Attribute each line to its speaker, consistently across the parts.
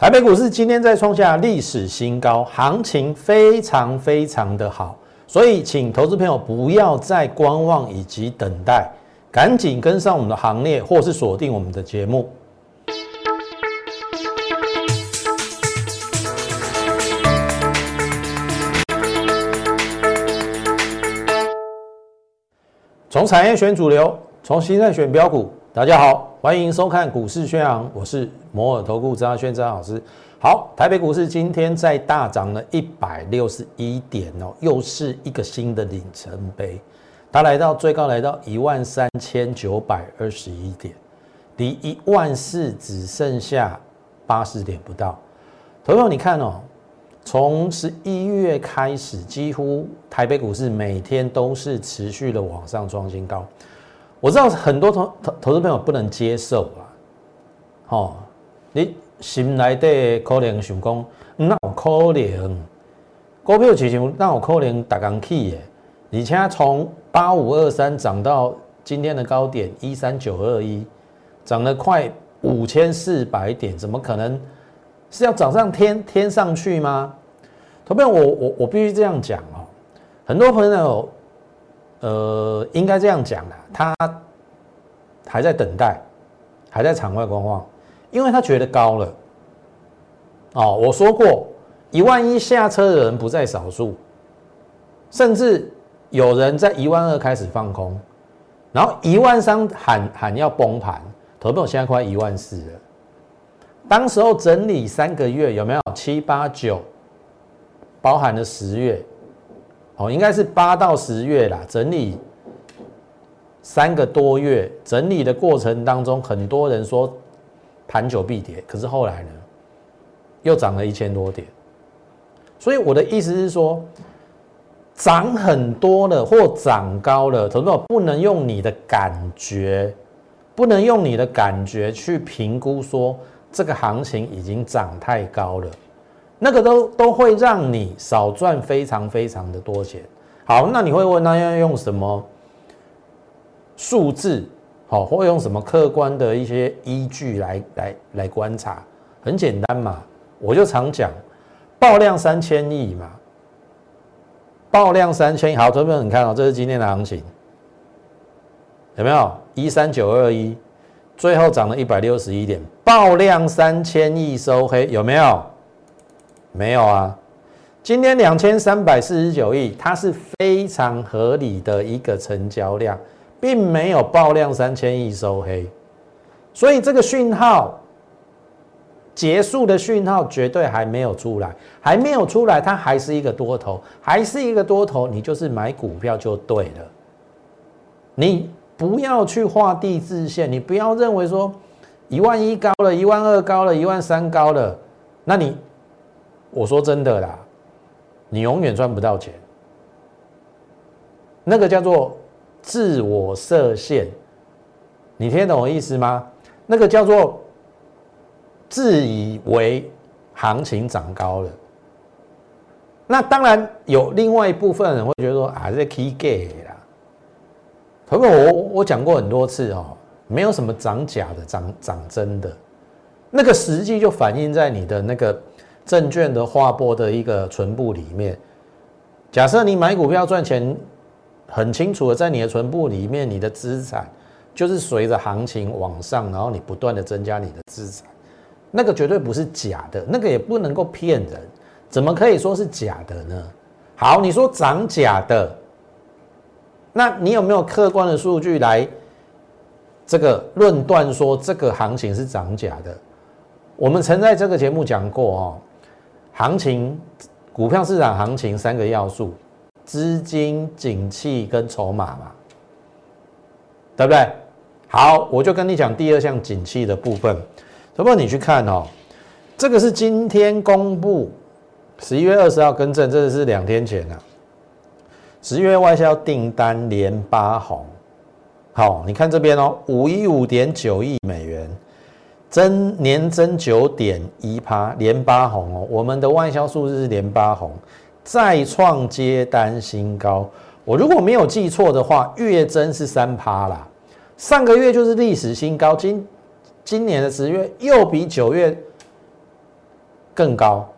Speaker 1: 台北股市今天在创下历史新高，行情非常非常的好，所以请投资朋友不要再观望以及等待，赶紧跟上我们的行列，或是锁定我们的节目。从产业选主流，从形态选标股。大家好，欢迎收看股市宣扬，我是摩尔投顾张轩张老师。好，台北股市今天在大涨了一百六十一点哦，又是一个新的里程碑。它来到最高来到一万三千九百二十一点，离一万四只剩下八十点不到。朋友，你看哦，从十一月开始，几乎台北股市每天都是持续的往上创新高。我知道很多投投投资朋友不能接受啊，哦，你心内底可能想讲，那有可能股票市场那有可能大刚起的，而且从八五二三涨到今天的高点一三九二一，涨了快五千四百点，怎么可能是要涨上天天上去吗？投票我我我必须这样讲哦，很多朋友。呃，应该这样讲的，他还在等待，还在场外观望，因为他觉得高了。哦，我说过，一万一下车的人不在少数，甚至有人在一万二开始放空，然后一万三喊喊要崩盘，投票现在快一万四了。当时候整理三个月有没有七八九，包含了十月。哦，应该是八到十月啦，整理三个多月，整理的过程当中，很多人说盘久必跌，可是后来呢，又涨了一千多点。所以我的意思是说，涨很多了或涨高了，投资不能用你的感觉，不能用你的感觉去评估说这个行情已经涨太高了。那个都都会让你少赚非常非常的多钱。好，那你会问，那要用什么数字？好，或用什么客观的一些依据来来来观察？很简单嘛，我就常讲，爆量三千亿嘛，爆量三千亿。好，朋友你看哦，这是今天的行情，有没有？一三九二一，最后涨了一百六十一点，爆量三千亿收黑，有没有？没有啊，今天两千三百四十九亿，它是非常合理的一个成交量，并没有爆量三千亿收黑，所以这个讯号结束的讯号绝对还没有出来，还没有出来，它还是一个多头，还是一个多头，你就是买股票就对了，你不要去画地自限，你不要认为说一万一高了，一万二高了，一万三高了，那你。我说真的啦，你永远赚不到钱。那个叫做自我设限，你听懂我意思吗？那个叫做自以为行情涨高了。那当然有另外一部分人会觉得说啊，这 key gay 啦。朋友，我我讲过很多次哦，没有什么涨假的，涨涨真的，那个实际就反映在你的那个。证券的划拨的一个存部里面，假设你买股票赚钱，很清楚的在你的存部里面，你的资产就是随着行情往上，然后你不断的增加你的资产，那个绝对不是假的，那个也不能够骗人，怎么可以说是假的呢？好，你说涨假的，那你有没有客观的数据来这个论断说这个行情是涨假的？我们曾在这个节目讲过哦。行情，股票市场行情三个要素：资金、景气跟筹码嘛，对不对？好，我就跟你讲第二项景气的部分。不过你去看哦，这个是今天公布，十一月二十号更正，这个是两天前啊。十月外销订单连八红，好，你看这边哦，五一五点九亿美元。增年增九点一趴，连八红哦。我们的外销数字是连八红，再创接单新高。我如果没有记错的话，月增是三趴啦。上个月就是历史新高，今今年的十月又比九月更高。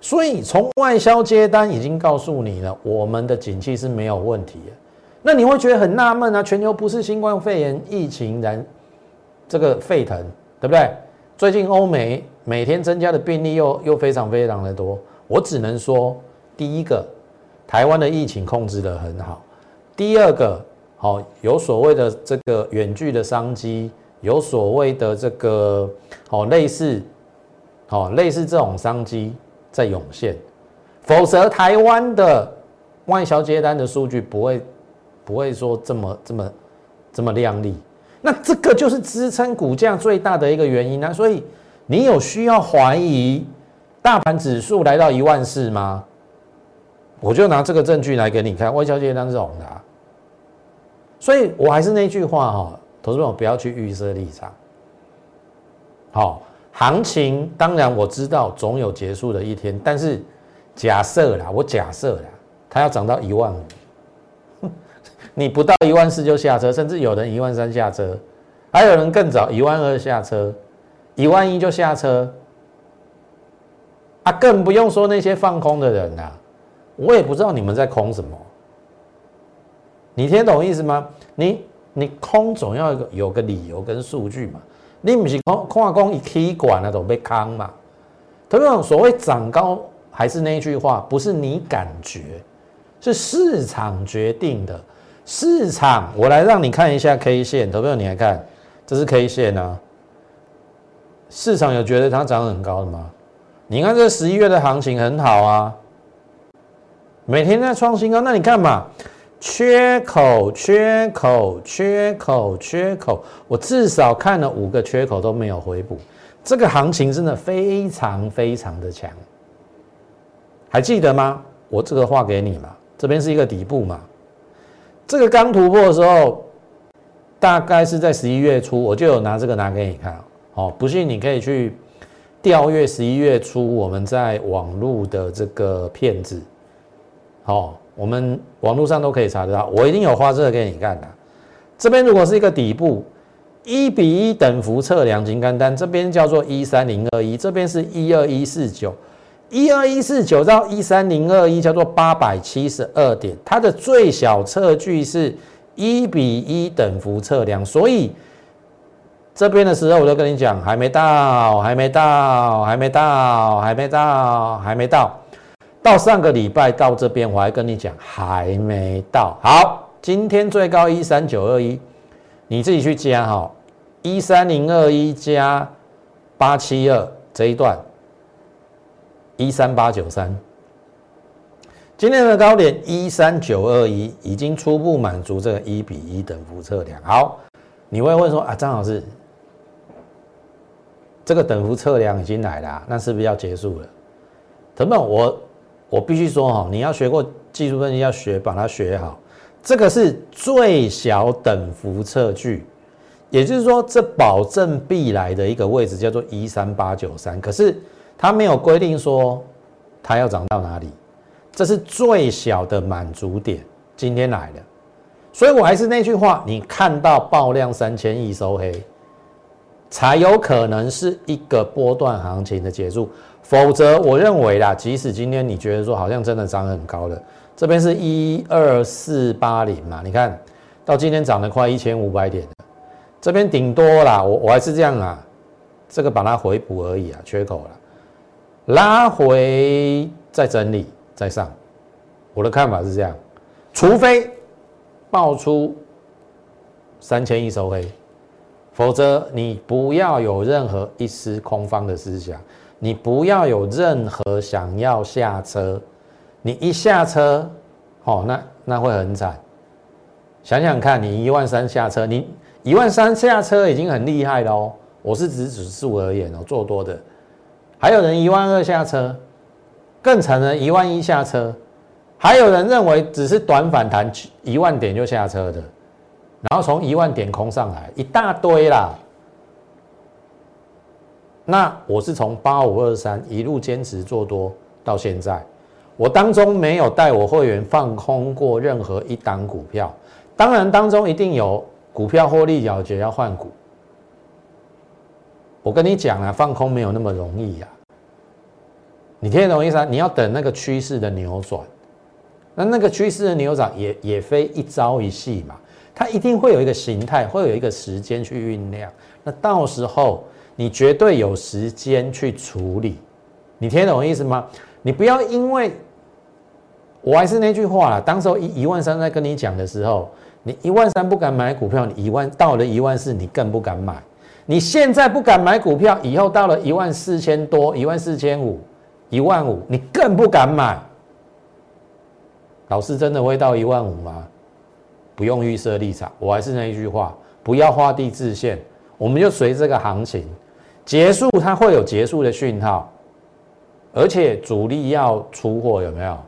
Speaker 1: 所以从外销接单已经告诉你了，我们的景气是没有问题的。那你会觉得很纳闷啊？全球不是新冠肺炎疫情然这个沸腾，对不对？最近欧美每天增加的病例又又非常非常的多。我只能说，第一个，台湾的疫情控制得很好；第二个，好有所谓的这个远距的商机，有所谓的这个好类似好类似这种商机。在涌现，否则台湾的外销接单的数据不会不会说这么这么这么亮丽。那这个就是支撑股价最大的一个原因啊。所以你有需要怀疑大盘指数来到一万四吗？我就拿这个证据来给你看，外销接单是红的。所以我还是那句话哈，投资朋友不要去预设立场。好。行情当然我知道总有结束的一天，但是假设啦，我假设啦，它要涨到一万五，你不到一万四就下车，甚至有人一万三下车，还有人更早一万二下车，一万一就下车，啊，更不用说那些放空的人啦，我也不知道你们在空什么，你听懂意思吗？你你空总要有个理由跟数据嘛。你不是空空话讲一起管那种被坑嘛？同样所谓涨高还是那句话，不是你感觉，是市场决定的。市场，我来让你看一下 K 线，投票你来看，这是 K 线啊。市场有觉得它涨很高的吗？你看这十一月的行情很好啊，每天在创新高，那你看嘛。缺口，缺口，缺口，缺口，我至少看了五个缺口都没有回补，这个行情真的非常非常的强，还记得吗？我这个画给你嘛，这边是一个底部嘛，这个刚突破的时候，大概是在十一月初，我就有拿这个拿给你看，哦，不信你可以去调阅十一月初我们在网络的这个片子，哦。我们网络上都可以查得到，我一定有画这个给你看的。这边如果是一个底部，一比一等幅测量金刚单，这边叫做一三零二一，这边是一二一四九，一二一四九到一三零二一叫做八百七十二点，它的最小测距是一比一等幅测量，所以这边的时候我就跟你讲，还没到，还没到，还没到，还没到，还没到。到上个礼拜到这边，我还跟你讲还没到。好，今天最高一三九二一，你自己去加哈，一三零二一加八七二这一段，一三八九三。今天的高点一三九二一已经初步满足这个一比一等幅测量。好，你会问说啊，张老师，这个等幅测量已经来了，那是不是要结束了？等等我。我必须说哈，你要学过技术分析，要学把它学好。这个是最小等幅测距，也就是说，这保证必来的一个位置叫做一三八九三。可是它没有规定说它要涨到哪里，这是最小的满足点。今天来的，所以我还是那句话，你看到爆量三千亿收黑，才有可能是一个波段行情的结束。否则，我认为啦，即使今天你觉得说好像真的涨很高了，这边是一二四八零嘛，你看到今天涨了快一千五百点这边顶多啦，我我还是这样啊，这个把它回补而已啊，缺口了，拉回再整理再上，我的看法是这样，除非爆出三千亿收黑，否则你不要有任何一丝空方的思想。你不要有任何想要下车，你一下车，哦，那那会很惨。想想看，你一万三下车，你一万三下车已经很厉害了哦。我是指指数而言哦，做多的，还有人一万二下车，更惨的，一万一下车，还有人认为只是短反弹一万点就下车的，然后从一万点空上来一大堆啦。那我是从八五二三一路坚持做多到现在，我当中没有带我会员放空过任何一档股票，当然当中一定有股票获利了结要换股。我跟你讲啊，放空没有那么容易呀。你听得懂意思啊？你要等那个趋势的扭转，那那个趋势的扭转也也非一朝一夕嘛，它一定会有一个形态，会有一个时间去酝酿。那到时候你绝对有时间去处理。你听得懂意思吗？你不要因为，我还是那句话啦，当时候一一万三在跟你讲的时候，你一万三不敢买股票，你一万到了一万四，你更不敢买。你现在不敢买股票，以后到了一万四千多、一万四千五。一万五，你更不敢买。老师真的会到一万五吗？不用预设立场，我还是那一句话，不要画地自限，我们就随这个行情结束，它会有结束的讯号，而且主力要出货有没有？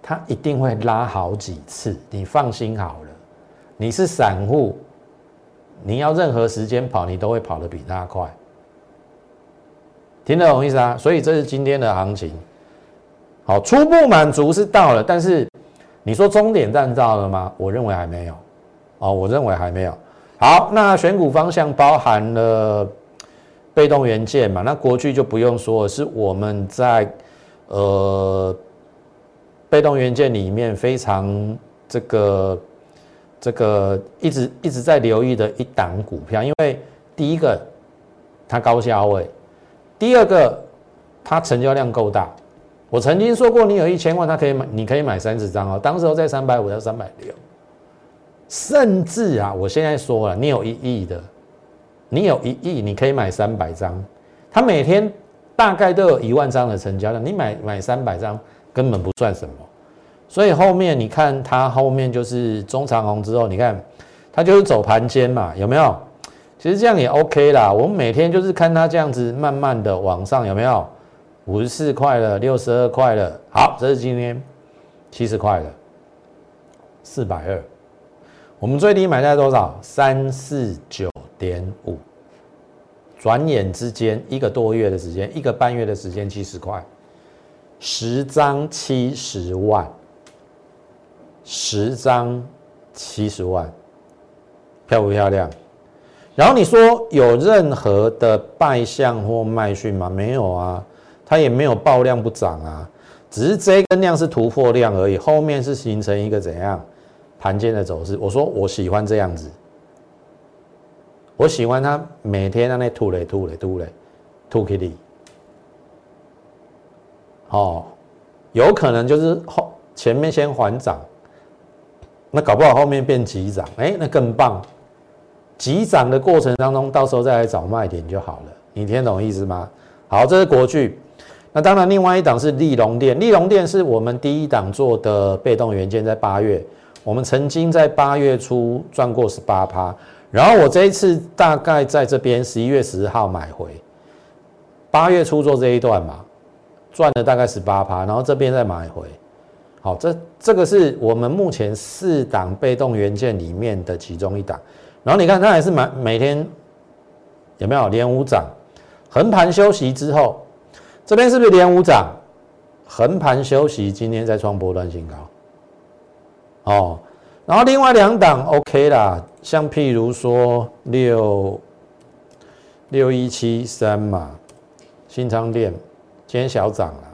Speaker 1: 它一定会拉好几次，你放心好了。你是散户，你要任何时间跑，你都会跑得比他快。听得懂意思啊？所以这是今天的行情，好，初步满足是到了，但是你说终点站到了吗？我认为还没有，哦，我认为还没有。好，那选股方向包含了被动元件嘛？那国巨就不用说了，是我们在呃被动元件里面非常这个这个一直一直在留意的一档股票，因为第一个它高价位。第二个，它成交量够大。我曾经说过，你有一千万，它可以买，你可以买三十张哦。当时候在三百五到三百六，甚至啊，我现在说了，你有一亿的，你有一亿，你可以买三百张。它每天大概都有一万张的成交量，你买买三百张根本不算什么。所以后面你看它后面就是中长红之后，你看它就是走盘间嘛，有没有？其实这样也 OK 啦，我们每天就是看它这样子慢慢的往上，有没有？五十四块了，六十二块了，好，这是今天七十块了，四百二。我们最低买在多少？三四九点五。转眼之间一个多月的时间，一个半月的时间，七十块，十张七十万，十张七十万，漂不漂亮？然后你说有任何的败相或卖讯吗？没有啊，它也没有爆量不涨啊，只是这根量是突破量而已，后面是形成一个怎样盘间的走势。我说我喜欢这样子，我喜欢它每天在那吐嘞吐嘞吐嘞吐 k i t 哦，有可能就是后前面先缓涨，那搞不好后面变急涨，哎，那更棒。急涨的过程当中，到时候再来找卖点就好了。你听懂意思吗？好，这是国巨。那当然，另外一档是利隆电。利隆电是我们第一档做的被动元件，在八月，我们曾经在八月初赚过十八趴。然后我这一次大概在这边十一月十号买回，八月初做这一段嘛，赚了大概十八趴。然后这边再买回。好，这这个是我们目前四档被动元件里面的其中一档。然后你看，它还是每每天有没有连五涨？横盘休息之后，这边是不是连五涨？横盘休息，今天再创波段新高。哦，然后另外两档 OK 啦，像譬如说六六一七三嘛，新昌店今天小涨了，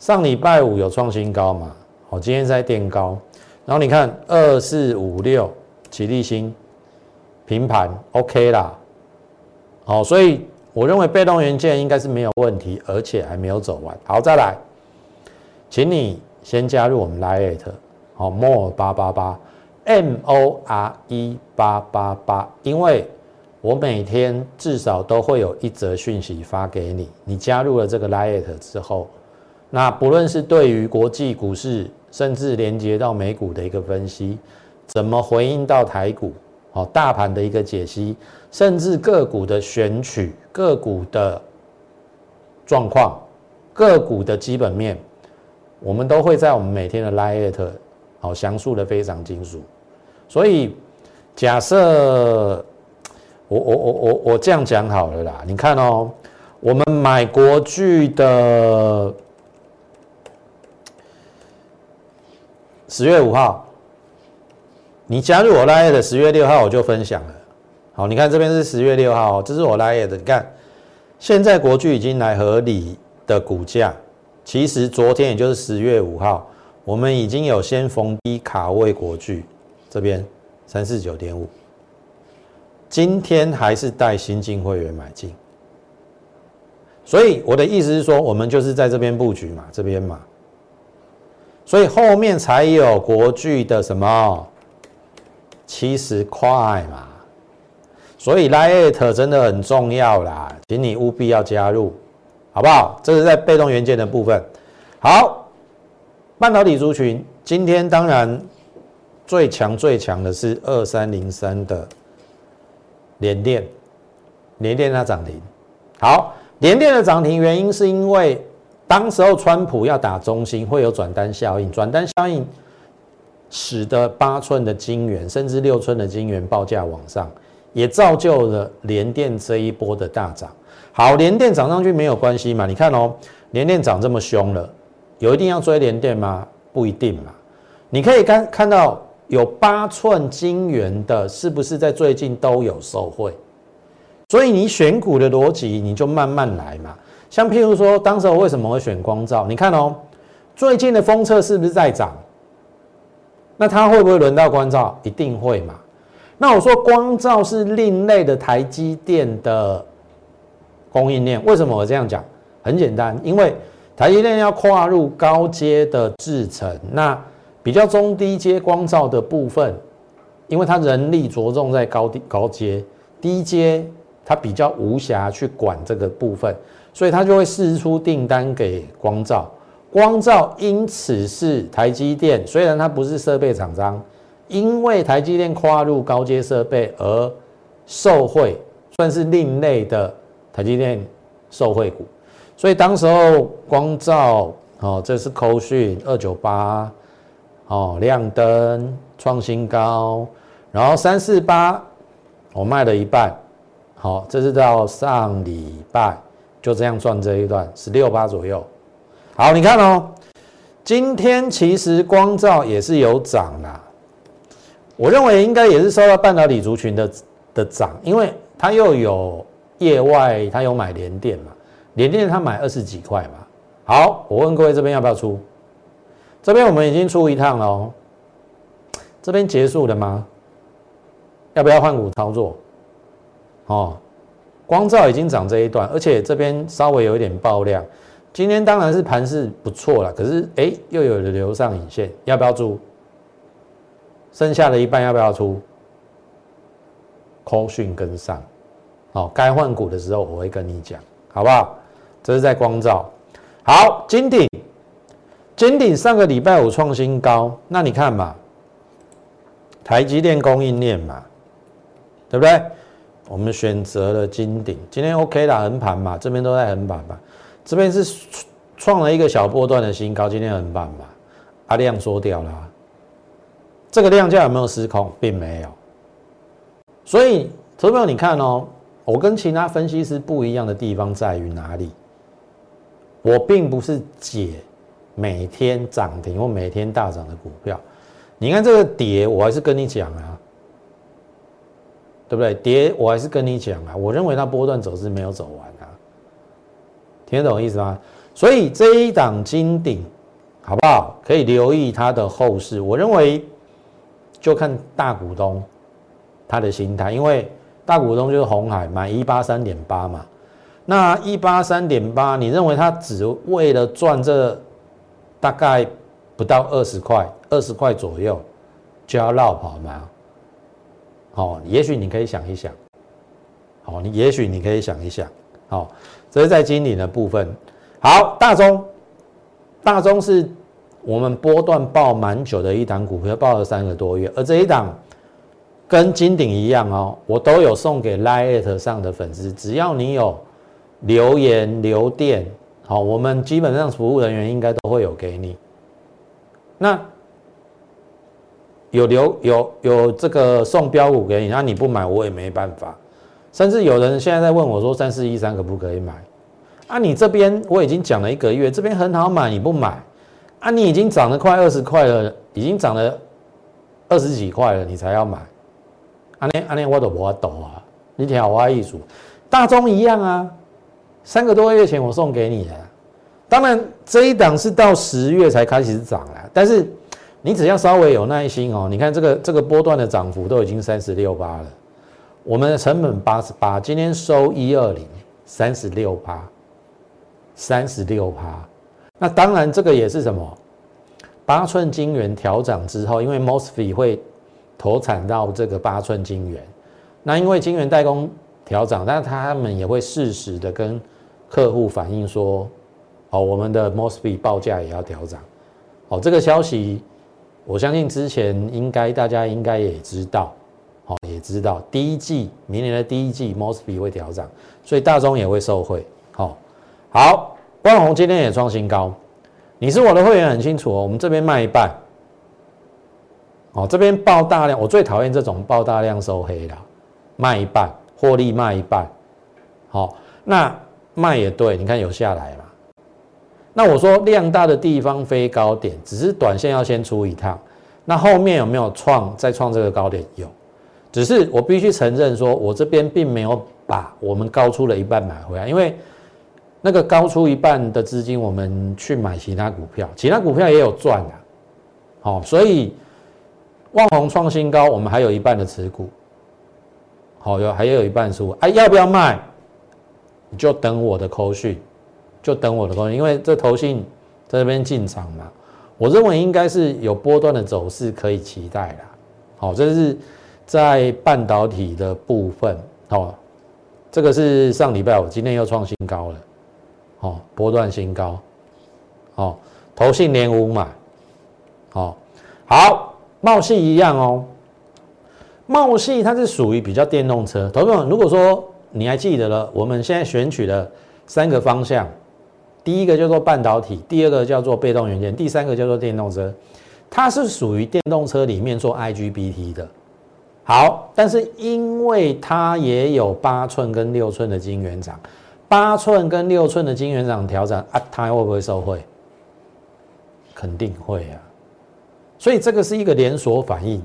Speaker 1: 上礼拜五有创新高嘛？哦，今天在垫高。然后你看二四五六起立新。平盘 OK 啦，好，所以我认为被动元件应该是没有问题，而且还没有走完。好，再来，请你先加入我们 Lite，好，More 八八八，M O R E 八八八，因为我每天至少都会有一则讯息发给你，你加入了这个 Lite 之后，那不论是对于国际股市，甚至连接到美股的一个分析，怎么回应到台股？哦，大盘的一个解析，甚至个股的选取、个股的状况、个股的基本面，我们都会在我们每天的 Light 好详述的非常清楚。所以，假设我我我我我这样讲好了啦，你看哦，我们买国巨的十月五号。你加入我拉页的十月六号我就分享了，好，你看这边是十月六号，这是我拉页的，你看现在国巨已经来合理的股价，其实昨天也就是十月五号，我们已经有先逢低卡位国巨这边三四九点五，今天还是带新进会员买进。所以我的意思是说，我们就是在这边布局嘛，这边嘛，所以后面才有国巨的什么七十块嘛。所以 Lite 真的很重要啦，请你务必要加入，好不好？这是在被动元件的部分。好，半导体族群今天当然最强最强的是二三零三的联电，联电它涨停。好。联电的涨停原因是因为当时候川普要打中心，会有转单效应，转单效应使得八寸的晶圆甚至六寸的晶圆报价往上，也造就了联电这一波的大涨。好，联电涨上去没有关系嘛？你看哦，联电涨这么凶了，有一定要追联电吗？不一定嘛。你可以看看到有八寸晶圆的，是不是在最近都有受惠？所以你选股的逻辑，你就慢慢来嘛。像譬如说，当时我为什么会选光照？你看哦，最近的封测是不是在涨？那它会不会轮到光照？一定会嘛。那我说光照是另类的台积电的供应链，为什么我这样讲？很简单，因为台积电要跨入高阶的制程，那比较中低阶光照的部分，因为它人力着重在高低高阶，低阶。它比较无暇去管这个部分，所以它就会释出订单给光照。光照因此是台积电，虽然它不是设备厂商，因为台积电跨入高阶设备而受惠，算是另类的台积电受惠股。所以当时候光照哦，这是扣讯二九八哦，亮灯创新高，然后三四八我卖了一半。好，这是到上礼拜就这样赚这一段十六八左右。好，你看哦，今天其实光照也是有涨啦。我认为应该也是受到半导体族群的的涨，因为它又有业外，它有买联电嘛，联电它买二十几块嘛。好，我问各位这边要不要出？这边我们已经出一趟了哦，这边结束了吗？要不要换股操作？哦，光照已经涨这一段，而且这边稍微有一点爆量。今天当然是盘势不错了，可是哎，又有了流上影线，要不要出？剩下的一半要不要出？call 讯跟上，哦，该换股的时候我会跟你讲，好不好？这是在光照。好，金鼎，金鼎上个礼拜五创新高，那你看嘛，台积电供应链嘛，对不对？我们选择了金顶，今天 OK 啦，横盘嘛，这边都在横盘嘛，这边是创了一个小波段的新高，今天横盘嘛，啊量缩掉了，这个量价有没有失控，并没有，所以，投资友你看哦，我跟其他分析师不一样的地方在于哪里？我并不是解每天涨停或每天大涨的股票，你看这个跌，我还是跟你讲啊。对不对？跌，我还是跟你讲啊，我认为它波段走势没有走完啊，听得懂意思吗？所以这一档金顶，好不好？可以留意它的后市。我认为就看大股东他的心态，因为大股东就是红海买一八三点八嘛，那一八三点八，你认为他只为了赚这大概不到二十块，二十块左右就要绕跑吗？好，也许你可以想一想，好，你也许你可以想一想，好，这是在经理的部分。好，大中，大中是我们波段报蛮久的一档股票，报了三个多月，而这一档跟金鼎一样哦，我都有送给 Lite 上的粉丝，只要你有留言留电，好，我们基本上服务人员应该都会有给你。那。有留有有这个送标股给你，那你不买我也没办法。甚至有人现在在问我说三四一三可不可以买？啊，你这边我已经讲了一个月，这边很好买，你不买？啊，你已经涨了快二十块了，已经涨了二十几块了，你才要买？阿那阿那我都不懂啊！你听我艺术，大中一样啊，三个多月前我送给你的，当然这一档是到十月才开始涨了，但是你只要稍微有耐心哦，你看这个这个波段的涨幅都已经三十六八了，我们的成本八十八，今天收一二零，三十六八，三十六趴。那当然这个也是什么？八寸晶圆调涨之后，因为 Mosfet 会投产到这个八寸晶圆，那因为晶圆代工调涨，那他们也会适时的跟客户反映说，哦，我们的 Mosfet 报价也要调涨。哦，这个消息我相信之前应该大家应该也知道，哦，也知道第一季明年的第一季，most be 会调涨，所以大中也会受惠。好，好，万宏今天也创新高。你是我的会员，很清楚哦。我们这边卖一半，哦，这边爆大量，我最讨厌这种爆大量收黑的，卖一半，获利卖一半。好，那卖也对，你看有下来嘛？那我说量大的地方飞高点，只是短线要先出一趟。那后面有没有创再创这个高点？有，只是我必须承认说，我这边并没有把我们高出了一半买回来，因为。那个高出一半的资金，我们去买其他股票，其他股票也有赚的，好，所以旺宏创新高，我们还有一半的持股，好，有还有一半出，哎，要不要卖？你就等我的扣讯，就等我的扣讯，因为这投信在这边进场嘛，我认为应该是有波段的走势可以期待的，好，这是在半导体的部分，好，这个是上礼拜五，今天又创新高了。哦，波段新高，哦，投信连五买，哦，好，茂系一样哦，茂系它是属于比较电动车。投资者如果说你还记得了，我们现在选取的三个方向，第一个叫做半导体，第二个叫做被动元件，第三个叫做电动车，它是属于电动车里面做 IGBT 的。好，但是因为它也有八寸跟六寸的晶圆厂。八寸跟六寸的金圆厂调整啊，它会不会受惠？肯定会啊，所以这个是一个连锁反应，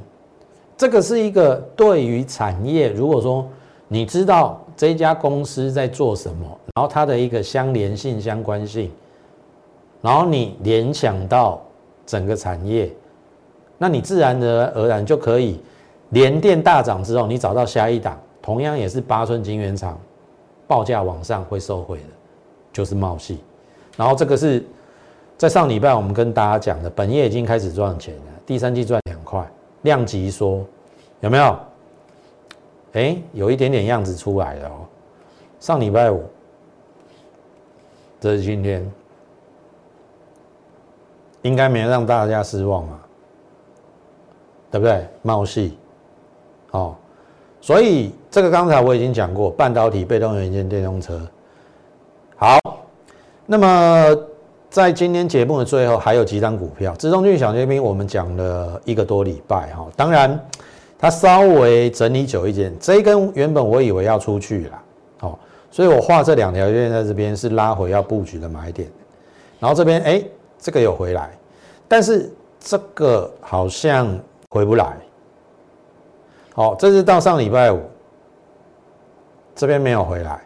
Speaker 1: 这个是一个对于产业，如果说你知道这家公司在做什么，然后它的一个相连性、相关性，然后你联想到整个产业，那你自然而然就可以连电大涨之后，你找到下一档，同样也是八寸金圆厂。报价往上会受惠的，就是茂系。然后这个是在上礼拜我们跟大家讲的，本业已经开始赚钱了，第三季赚两块，量级说有没有？哎，有一点点样子出来了哦。上礼拜五，这是今天，应该没让大家失望嘛，对不对？茂系，哦。所以这个刚才我已经讲过，半导体、被动元件、电动车。好，那么在今天节目的最后，还有几张股票，资中俊小尖兵，我们讲了一个多礼拜哈。当然，它稍微整理久一点，这一根原本我以为要出去了，所以我画这两条线在这边是拉回要布局的买点。然后这边哎，这个有回来，但是这个好像回不来。好，这是到上礼拜五，这边没有回来，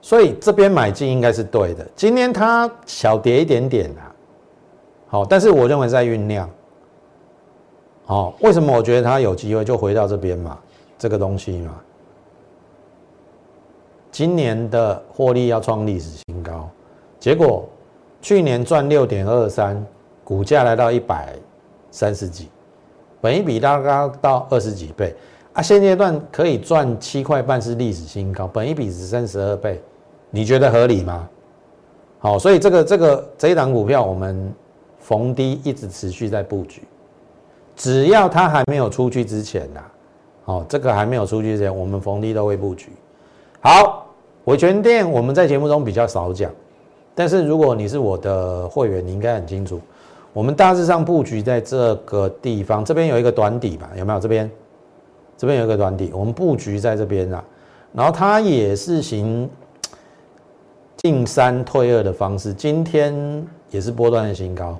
Speaker 1: 所以这边买进应该是对的。今天它小跌一点点啊，好，但是我认为在酝酿。好，为什么我觉得它有机会就回到这边嘛？这个东西嘛，今年的获利要创历史新高，结果去年赚六点二三，股价来到一百三十几，本一比大概到二十几倍。啊，现阶段可以赚七块半是历史新高，本一比是三十二倍，你觉得合理吗？好，所以这个这个这一档股票我们逢低一直持续在布局，只要它还没有出去之前呐，好，这个还没有出去之前，我们逢低都会布局。好，伟权店我们在节目中比较少讲，但是如果你是我的会员，你应该很清楚，我们大致上布局在这个地方，这边有一个短底吧，有没有？这边。这边有一个短底，我们布局在这边啊，然后它也是行进三退二的方式，今天也是波段的新高。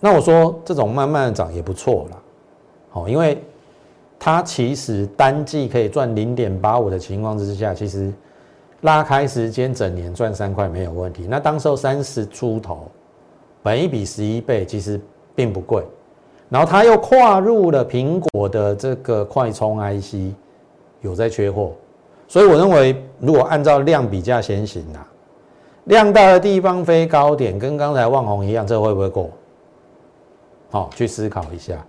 Speaker 1: 那我说这种慢慢的涨也不错啦，好，因为它其实单季可以赚零点八五的情况之下，其实拉开时间，整年赚三块没有问题。那当时候三十出头，本一比十一倍，其实并不贵。然后他又跨入了苹果的这个快充 IC，有在缺货，所以我认为，如果按照量比价先行啊，量大的地方飞高点，跟刚才万红一样，这会不会过？好，去思考一下，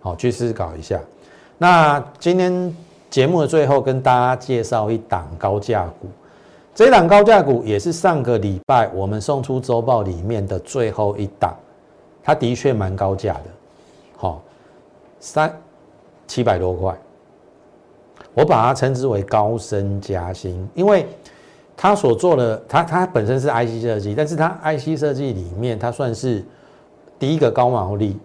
Speaker 1: 好，去思考一下。那今天节目的最后，跟大家介绍一档高价股，这档高价股也是上个礼拜我们送出周报里面的最后一档，它的确蛮高价的。好，三七百多块，我把它称之为高升加薪，因为它所做的，它它本身是 IC 设计，但是它 IC 设计里面，它算是第一个高毛利。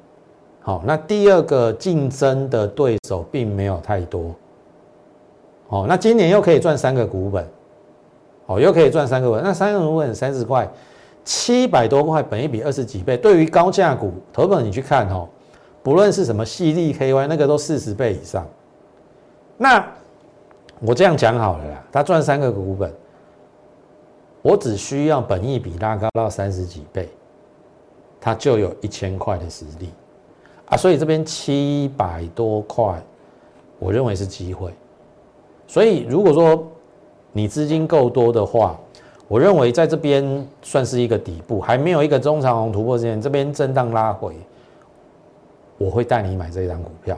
Speaker 1: 好，那第二个竞争的对手并没有太多。哦，那今年又可以赚三个股本，好，又可以赚三个本，那三个股本三十块，七百多块，本一比二十几倍，对于高价股，投本你去看哦。不论是什么细粒 KY，那个都四十倍以上。那我这样讲好了啦，他赚三个股本，我只需要本一比拉高到三十几倍，他就有一千块的实力啊。所以这边七百多块，我认为是机会。所以如果说你资金够多的话，我认为在这边算是一个底部，还没有一个中长红突破之前，这边震荡拉回。我会带你买这一张股票，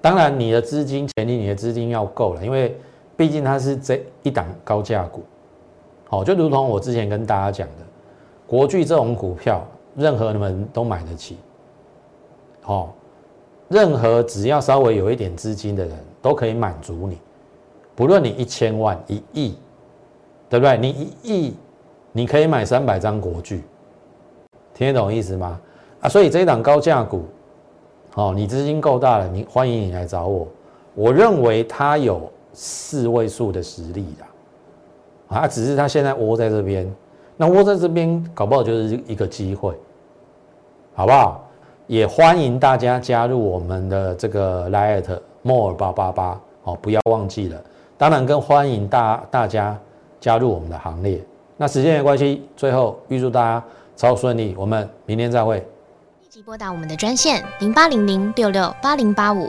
Speaker 1: 当然你的资金前提，你的资金要够了，因为毕竟它是这一档高价股，好，就如同我之前跟大家讲的，国巨这种股票，任何人都买得起，好，任何只要稍微有一点资金的人都可以满足你，不论你一千万、一亿，对不对？你一亿，你可以买三百张国巨，听得懂意思吗？啊，所以这一档高价股。哦，你资金够大了，你欢迎你来找我。我认为他有四位数的实力的，啊，只是他现在窝在这边，那窝在这边搞不好就是一个机会，好不好？也欢迎大家加入我们的这个 Light More 八八八，哦，不要忘记了。当然更欢迎大大家加入我们的行列。那时间的关系，最后预祝大家超顺利，我们明天再会。
Speaker 2: 立即拨打我们的专线零八零零六六八零八五